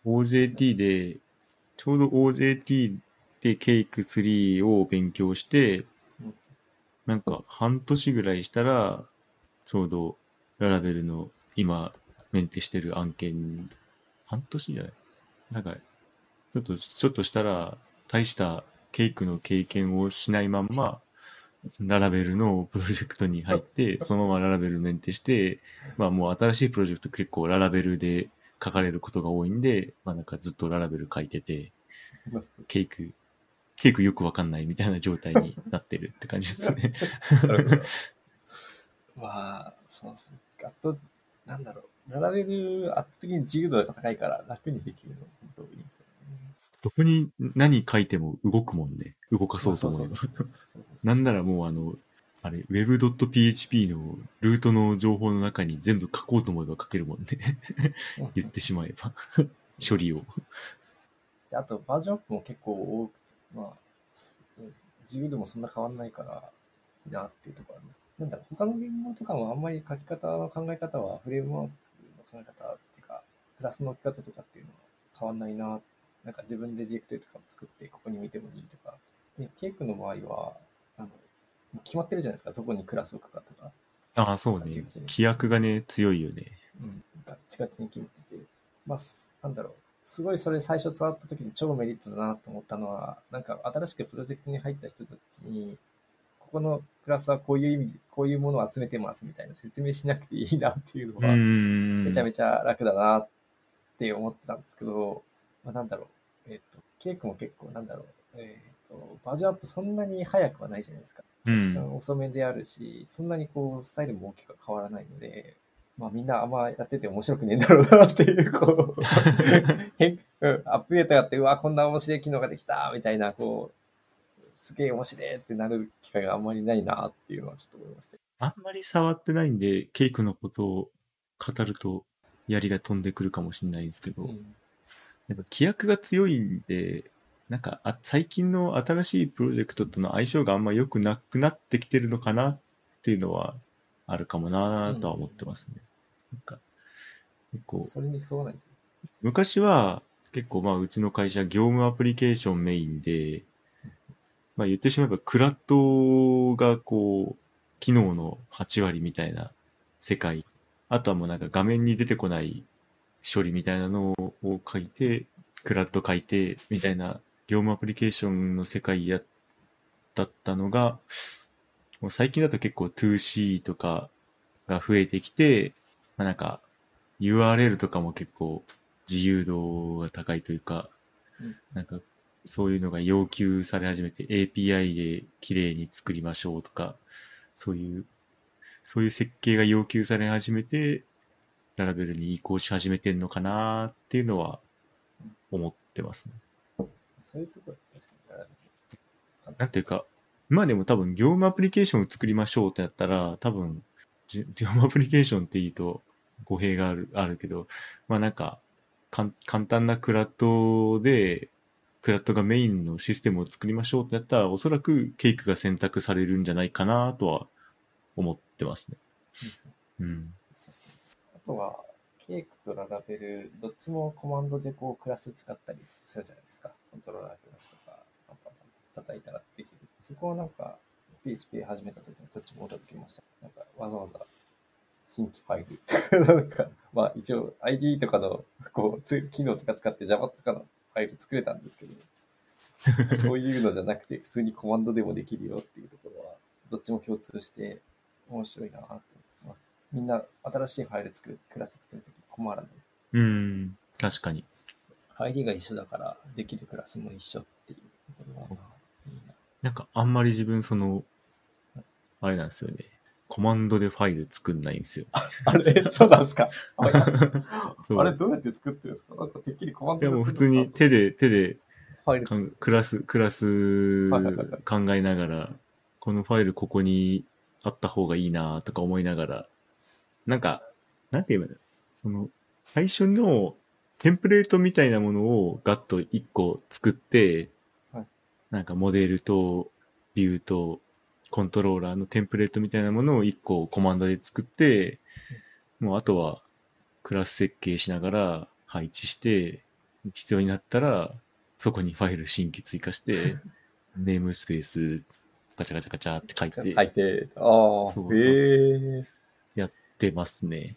OJT で、ちょうど OJT でケイク3を勉強してうん、なんか半年ぐらいしたら、ちょうどララベルの今メンテしてる案件に、半年じゃない？なんか、ちょっと、ちょっとしたら、大したケイクの経験をしないまんま、ララベルのプロジェクトに入って、そのままララベルメンテして、まあもう新しいプロジェクト結構ララベルで書かれることが多いんで、まあなんかずっとララベル書いてて、ケイク、ケイクよくわかんないみたいな状態になってるって感じですね。まあ、そうですね。あと、なんだろう。並べる圧倒的に自由度が高いから楽にできるのが本当いいですよね。どこに何書いても動くもんね。動かそうと思えばなんならもうあの、あれ、web.php のルートの情報の中に全部書こうと思えば書けるもんね。言ってしまえば。処理を。であと、バージョンアップも結構多くて、まあ、す自由度もそんな変わんないから、いいなっていうところあります。なんだろう、他の言語とかもあんまり書き方の考え方は、フレームワークの考え方っていうか、クラスの置き方とかっていうのは変わんないな。なんか自分でディレクトリとかも作って、ここに見てもいいとか。で、ケイクの場合は、あの、決まってるじゃないですか、どこにクラス置くかとか。ああ、そうね。規約がね、強いよね。うん、ガッチガチに決めてて、まあ、すなんだろう、すごいそれ最初触った時に超メリットだなと思ったのは、なんか新しくプロジェクトに入った人たちに、ここのクラスはこういう意味、こういうものを集めてますみたいな説明しなくていいなっていうのうーが、ん。めちゃめちゃ楽だなって思ってたんですけど、まあ、なんだろう、えっ、と、ケイクも結構なんだろう、えっ、と、バージョンアップそんなに早くはないじゃないですか。うん。遅めであるし、そんなにこう、スタイルも大きく変わらないので、まあみんなあんまやってて面白くねえんだろうなっていう、こう、変うんアップデートがあって、うわ、こんな面白い機能ができたみたいな、こう、すげえ面白いってなる機会があんまりないなっていうのはちょっと思いました。あんまり触ってないんで、ケイクのことを語ると槍が飛んでくるかもしれないですけど、うんやっぱ規約が強いんで、なんかあ最近の新しいプロジェクトとの相性があんま良くなくなってきてるのかなっていうのはあるかもなとは思ってますね。なんか結構それに沿わないと。昔は結構まあうちの会社業務アプリケーションメインで、まあ言ってしまえばクラッドがこう、機能の8割みたいな世界、あとはもうなんか画面に出てこない処理みたいなのを書いて、クラッド書いて、みたいな業務アプリケーションの世界やだったのが、もう最近だと結構 2C とかが増えてきて、まあなんか URL とかも結構自由度が高いというか、うんなんかそういうのが要求され始めて API で綺麗に作りましょうとか、そういう、そういう設計が要求され始めて、ララベルに移行し始めてんのかなっていうのは思ってますね。そういうところ確かなんていうか、今でも多分業務アプリケーションを作りましょうってやったら、多分、じ業務アプリケーションっていいと語弊がある、あるけど、まあなんか、かん簡単なクラッドで、クラッドがメインのシステムを作りましょうってやったら、おそらくケイクが選択されるんじゃないかなとは思ってますね。うん。あとは、ケークとララベル、どっちもコマンドでこうクラス使ったりするじゃないですか。コントローラークラスとか、パンパンパン叩いたらできる。そこはなんか、PHP 始めた時にどっちも驚きました。なんか、わざわざ新規ファイルとか、なんか、まあ一応 ID とかの、こう、つ機能とか使って Java とかのファイル作れたんですけど、そういうのじゃなくて、普通にコマンドでもできるよっていうところは、どっちも共通して面白いなって。まあみんな新しいファイル作る、クラス作るとき困らない。うん。確かに。入りが一緒だから、できるクラスも一緒っていうところは、いいな。なんかあんまり自分その、あれなんですよね。コマンドでファイル作んないんですよ。あれ？そうなんですか？あれ？どうやって作ってるんですか？なんかてっきりコマンドいやでもう普通に手で、手で。クラス、クラス考えながら、このファイルここにあった方がいいなとか思いながら、なんか、なんて言えばいいの？その、最初のテンプレートみたいなものをガッと1個作って、はい。なんかモデルとビューとコントローラーのテンプレートみたいなものを1個コマンドで作って、もうあとはクラス設計しながら配置して、必要になったら、そこにファイル新規追加して、ネームスペースガチャガチャガチャって書いて書いて、ああえやってますね。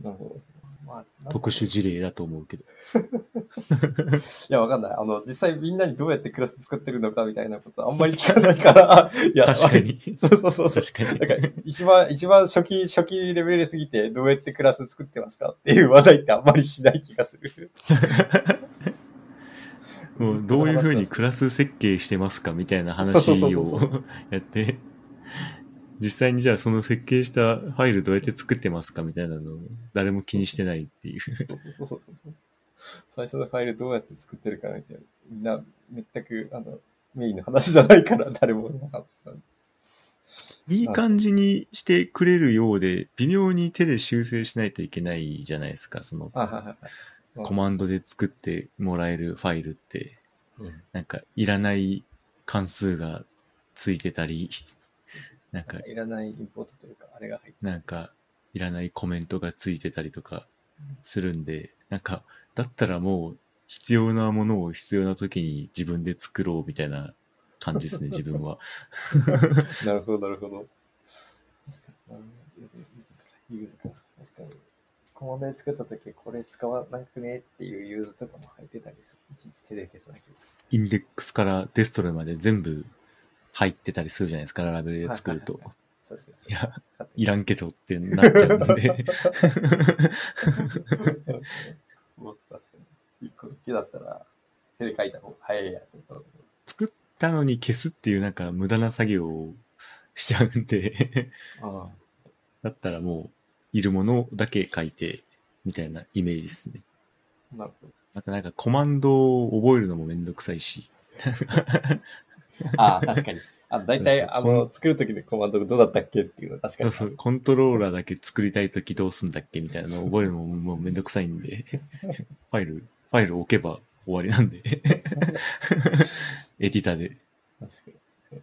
なるほど。まあ、特殊事例だと思うけど。いや、わかんない。あの、実際みんなにどうやってクラス作ってるのかみたいなことあんまり聞かないから、いや、確かに。そうそうそうそう。確かに。なんか、一番、一番初期、初期レベルすぎて、どうやってクラス作ってますかっていう話題ってあんまりしない気がする。もうどういうふうにクラス設計してますかみたいな話をやって、実際にじゃあその設計したファイルどうやって作ってますかみたいなのを誰も気にしてないっていうそうそうそうそう。最初のファイルどうやって作ってるかみたいな。みんな、全く、あの、メインの話じゃないから、誰も分かってた。いい感じにしてくれるようで、微妙に手で修正しないといけないじゃないですか。その。コマンドで作ってもらえるファイルって、なんかいらない関数がついてたり、なんかいらないインポートというか、あれが入ってなんか、いらないコメントがついてたりとかするんで、なんか、だったらもう、必要なものを必要な時に自分で作ろうみたいな感じですね、自分は。なるほど、なるほど。確かに。 use か。確かに。コマンドで作ったとき、これ使わなくねっていう use とかも入ってたりする。いちいち手で消さなきゃい index から destroy まで全部入ってたりするじゃないですか、 Laravel で作るとはい。そうですね。いや、いらんけどってなっちゃうんで。もっと確かに。一個だけだったら、手で書いた方が早いやと。作ったのに消すっていうなんか無駄な作業をしちゃうんで、あだったらもう、いるものだけ書いて、みたいなイメージですね。あ、なるほど。またなんかコマンドを覚えるのもめんどくさいし。ああ、確かに。あ大体、あの、作るときのコマンドがどうだったっけ？っていうのは確かに。そうそう、コントローラーだけ作りたいときどうすんだっけみたいなのを覚えるのももうめんどくさいんで、ファイル、ファイル置けば終わりなんで、エディターで。確かに。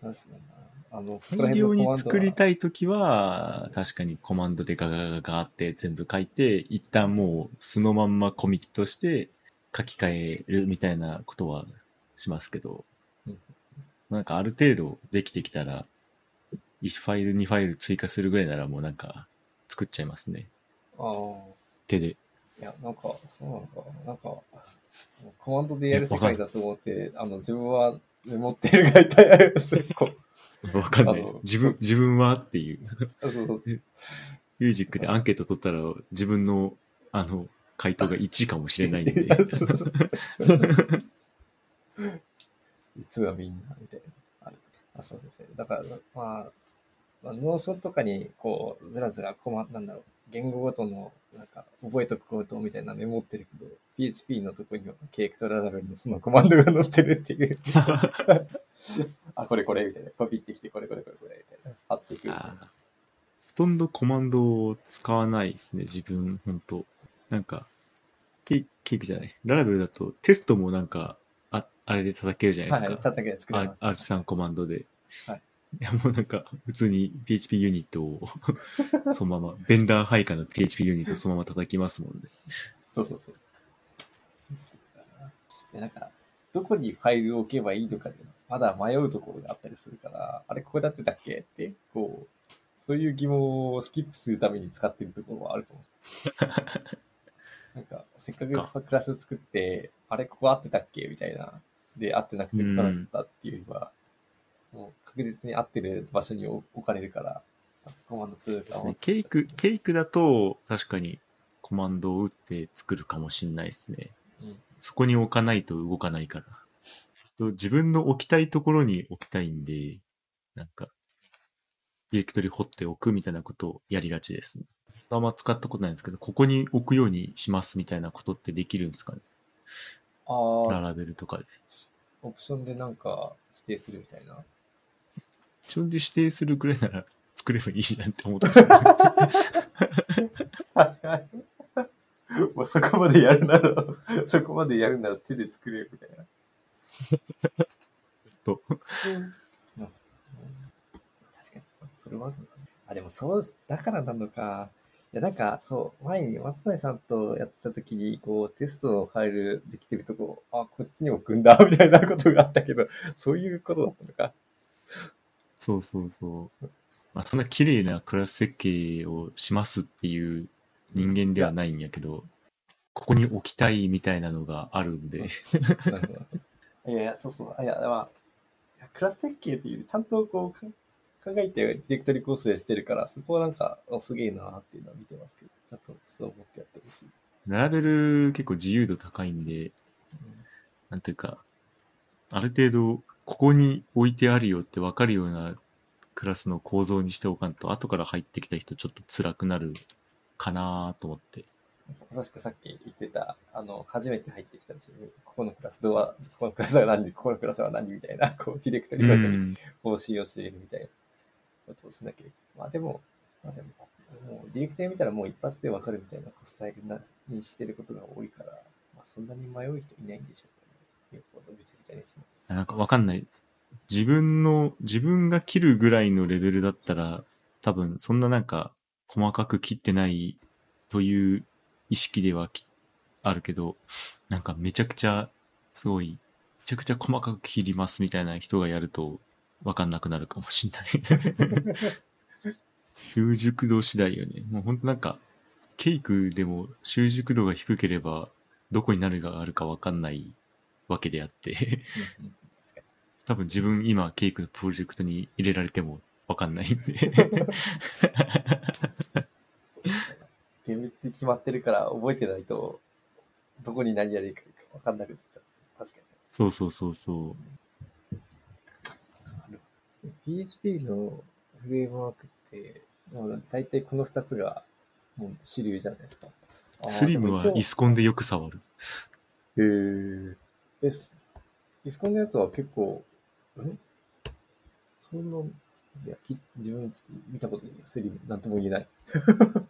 確かに。あの、大量に作りたいときは、確かにコマンドでガガガガガって全部書いて、一旦もうそのまんまコミットして書き換えるみたいなことはしますけどうん、なんかある程度できてきたら、1ファイル2ファイル追加するぐらいならもうなんか作っちゃいますね。ああ。手で。いや、なんか、そうなのか。なんか、コマンドでやる世界だと思って、あの、自分はメモってるがいたいわかんない。自分、自分はっていう。そうそうミュージックでアンケート取ったら自分の、あの、回答が1位かもしれないんで。実はみんな、みたいな。あるあそうですね。だから、まあ、まあ、 Notion とかに、こう、ずらずら、こま、なんだろう、言語ごとの、なんか、覚えとくことみたいなメモってるけど、PHP のとこには、 Cake と Laravel のそのコマンドが載ってるっていう。あ、これこれ、みたいな。コピってきて、これこれこれこれ、みたいな。貼っていくほとんどコマンドを使わないですね、自分、ほんと。なんか、 Cake、Cake じゃない。 Laravel だとテストもなんか、ああれで叩けるじゃないはい、ですか。叩き作れます、 Artisan コマンドで。はい。いや、もうなんか、普通に PHP ユニットを、そのまま、ベンダー配下の PHP ユニットをそのまま叩きますもんね。そうそうそう。でなんか、どこにファイルを置けばいいのかで、まだ迷うところがあったりするから、あれ、ここだってたっけって、こう、そういう疑問をスキップするために使ってるところはあるかもしれない。なんか、せっかくクラス作って、あれ、ここ合ってたっけみたいな。で、合ってなくてここだったっていうよりは、もう確実に合ってる場所に置かれるから、コマンド2かですねケイク、ケイクだと、確かにコマンドを打って作るかもしんないですね。うんそこに置かないと動かないから。と自分の置きたいところに置きたいんで、なんか、ディレクトリ掘っておくみたいなことをやりがちですね。あんま使ったことないんですけど、ここに置くようにしますみたいなことってできるんですかねああ、ララベルとかで。オプションでなんか指定するみたいな。自分で指定するくらいなら作ればいいじゃんって思った。確かに。もうそこまでやるなら、そこまでやるなら手で作れよみたいな。とうん確かに。それはあるのかな。あ、でもそう、だからなのか。いや、なんか、そう、前に松谷さんとやってた時に、こう、テストのファイルできてるとこ、あ、こっちに置くんだ、みたいなことがあったけど、そういうことだったのか。そうそうそう。まあ、そんな綺麗なクラス設計をしますっていう人間ではないんやけど、ここに置きたいみたいなのがあるんで。いやいや、そうそう。いや、まあ、クラス設計っていうちゃんとこうか考えてディレクトリ構成してるから、そこはなんか、おすげえなっていうのは見てますけど、ちゃんとそう思ってやってほしい。ララベル結構自由度高いんで、なんていうか、ある程度、ここに置いてあるよってわかるようなクラスの構造にしておかんと、後から入ってきた人ちょっと辛くなるかなと思って。まさしくさっき言ってた、あの、初めて入ってきたし、ここのクラスどうは、ここのクラスは何、ここのクラスは何みたいな、こう、ディレクトリごとにうん方針を教えるみたいなことをしなきゃいけ。まあでも、まあでも、もうディレクトリ見たらもう一発でわかるみたいなスタイルなにしてることが多いから、まあそんなに迷う人いないんでしょうけどね。よっぽどびちゃびちゃにしない。なんかわかんない。自分の、自分が切るぐらいのレベルだったら、多分そんななんか細かく切ってないという意識ではあるけど、なんかめちゃくちゃ、すごい、めちゃくちゃ細かく切りますみたいな人がやると、わかんなくなるかもしんない。習熟度次第よね。もうほんとなんか、ケイクでも習熟度が低ければ、どこになるがあるかわかんないわけであって。多分自分今ケイクのプロジェクトに入れられてもわかんないんで。厳密に決まってるから覚えてないと、どこに何やるかわかんなくなっちゃう。確かそうそうそうそに。PHP のフレームワークって、もう大体この2つがもう主流じゃないですか。う。スリムはイスコンでよく触る。へーえ、すイスコンのやつは結構、えそんな、いや、き自分見たことないや、スリム、なんとも言えない。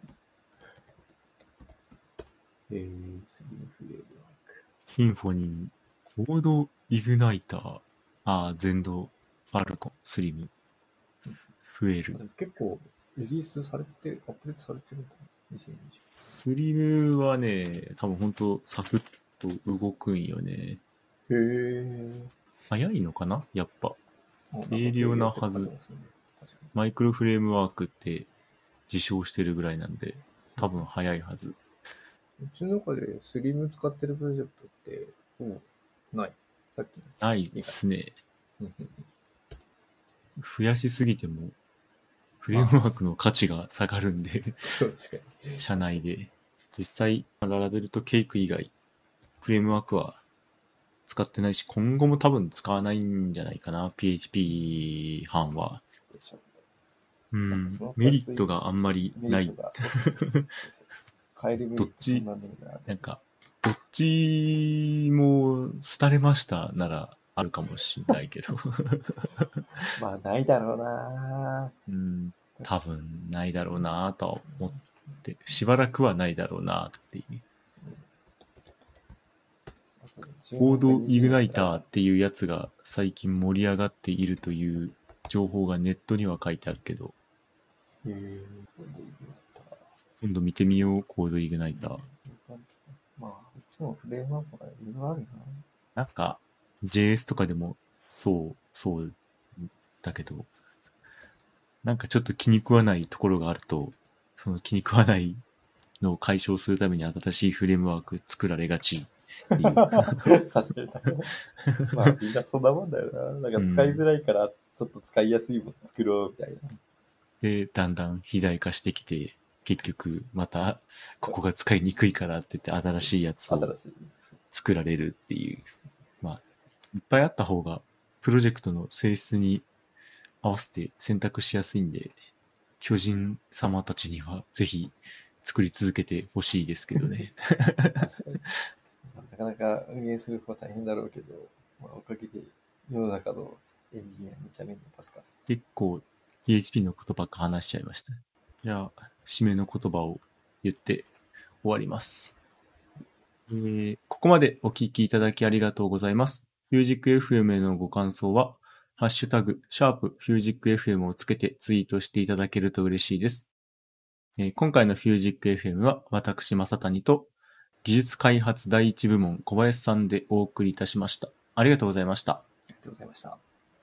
えー、スリムフレームワーク。シンフォニー、コードイグナイター、あー、ゼンド、ファルコン、スリム、増える結構、リリースされて、アップデートされてるのかな ?2020。スリムはね、多分ほんとサクッと動くんよね。へえ。早いのかな？やっぱ。あ軽量なはずマイクロフレームワークって自称してるぐらいなんで、多分早いはず。うちの中でスリム使ってるプロジェクトって、ほぼない。さっきの。ないですね。増やしすぎても、フレームワークの価値が下がるんで。社内で。実際、ララベルとケイク以外、フレームワークは使ってないし、今後も多分使わないんじゃないかな、PHP 班は。うん。メリットがあんまりない。どっちなんか、どっちも廃れましたならあるかもしんないけど、まあ、ないだろうなうん、多分ないだろうなとは思って、しばらくはないだろうなっていう。コードイグナイターっていうやつが最近盛り上がっているという情報がネットには書いてあるけど、今度見てみよう、コードイグナイター。まあ、いつもフレームワークがいろいろあるな。なんか、JS とかでもそう、そうだけど、なんかちょっと気に食わないところがあると、その気に食わないのを解消するために新しいフレームワーク作られがち。確かに。まあ、みんなそんなもんだよな。なんか使いづらいから、ちょっと使いやすいもの作ろうみたいな。で、だんだん肥大化してきて、結局またここが使いにくいからって言って新しいやつを。作られるっていう。まあ、いっぱいあった方がプロジェクトの性質に合わせて選択しやすいんで、巨人様たちにはぜひ作り続けてほしいですけどね。なかなか運営する方は大変だろうけど、まあ、おかげで世の中のエンジニアめちゃめちゃ助かる。結構 PHP のことばっか話しちゃいました。じゃあ、締めの言葉を言って終わります。えーここまでお聞きいただきありがとうございます。フュージック FM へのご感想は、ハッシュタグ、シャープフュージック FM をつけてツイートしていただけると嬉しいです。えー今回のフュージック FM は、私、正谷と、技術開発第一部門小林さんでお送りいたしました。ありがとうございました。ありがとうございました。